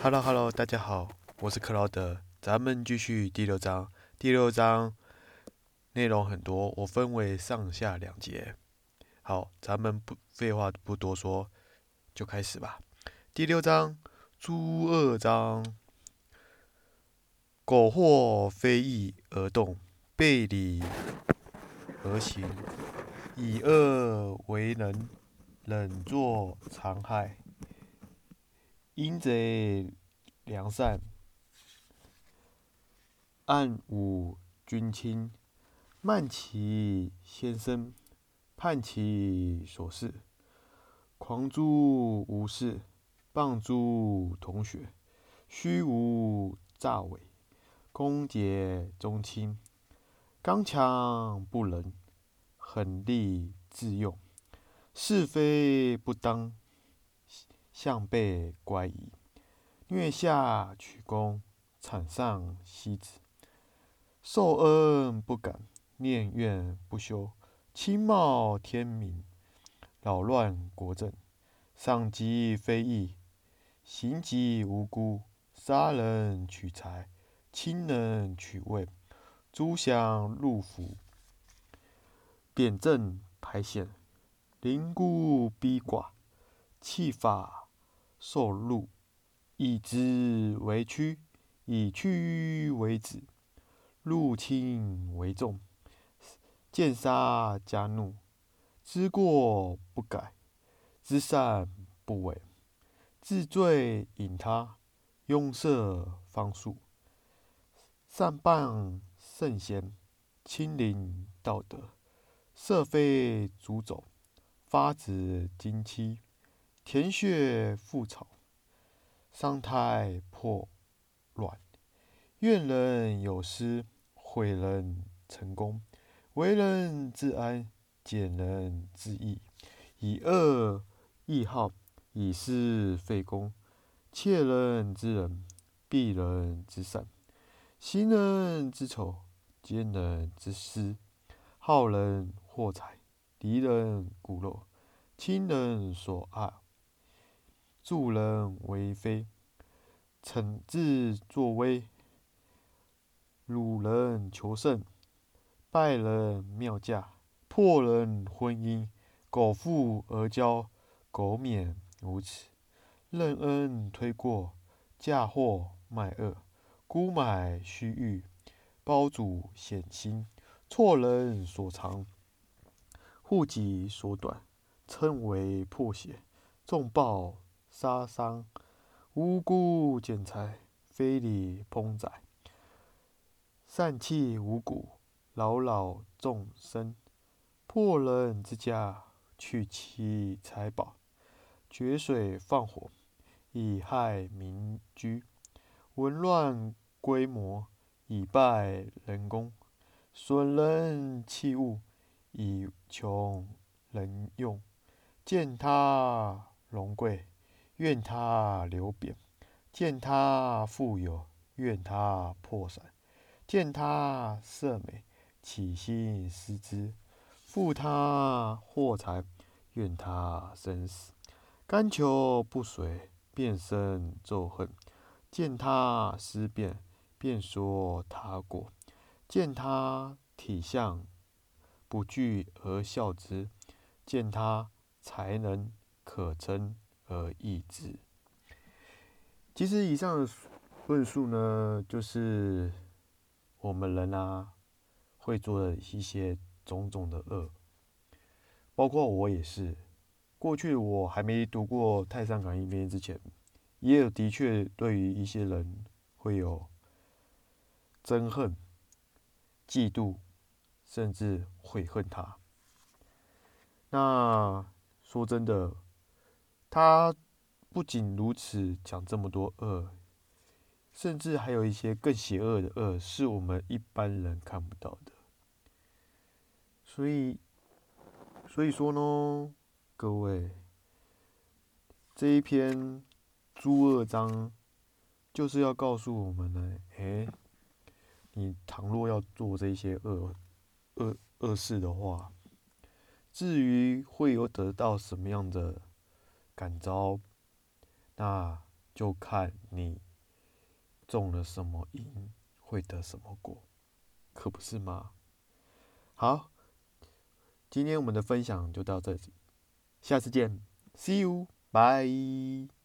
Hello Hello，大家好，我是克劳德，咱们继续第六章。第六章内容很多，我分为上下两节。好，咱们不废话不多说，就开始吧。第六章，诸恶章。苟或非义而动，背礼而行，以恶为能，忍作残害。阴贼良善，暗侮君亲，慢其先生，叛其所事，狂诛无事，谤诛同学，虚无诈伪。恭节忠亲，刚强不仁，狠戾自用，是非不当，向背乖疑，虐下取功，惨上息子，受恩不感，念怨不休，轻冒天明，扰乱国政，赏及非义，刑及无辜，杀人取财。亲人取位，诸降入府，贬正排险，临孤逼寡，弃法受禄，以直为屈，以屈为子，入轻为重，见杀加怒，知过不改，知善不为，治罪引他，拥塞方术。善谤圣贤，亲临道德，色非主走，发子金妻，填穴覆草，伤胎破卵，怨人有失，毁人成功，为人自安，减人自益，以恶易好，以私废公，怯人之仁，避人之善。行人之丑，奸人之私，好人获财，敌人骨肉，亲人所爱，助人为非，惩治作威，辱人求胜，败人妙驾，破人婚姻，苟富而骄，苟免无耻，任恩推过，嫁祸卖恶。沽买虚誉，包主险心，错人所长，护己所短，称为破血，重暴杀伤，无辜剪裁，非礼烹宰，散弃五谷，扰扰众生，破人之家，取其财宝，决水放火，以害民居。紊乱规模，以败人工；损人器物，以穷人用。践踏荣贵，愿他流贬；见他富有，愿他破散；见他色美，起心思之；负他祸财，愿他生死。甘求不遂，便生咒恨。见他思变，便说他过；见他体相不具而笑之；见他才能可称而意志。其实以上论述呢，就是我们人啊会做的一些种种的恶，包括我也是。过去我还没读过《太上感应篇》之前。也有的确对于一些人会有憎恨、嫉妒，甚至悔恨他。那说真的，他不仅如此讲这么多恶，甚至还有一些更邪恶的恶，是我们一般人看不到的。所以，所以说呢，各位，这一篇。诸恶章就是要告诉我们呢，哎，你倘若要做这些恶恶恶事的话，至于会有得到什么样的感召，那就看你种了什么因，会得什么果，可不是吗？好，今天我们的分享就到这里，下次见，See you，bye。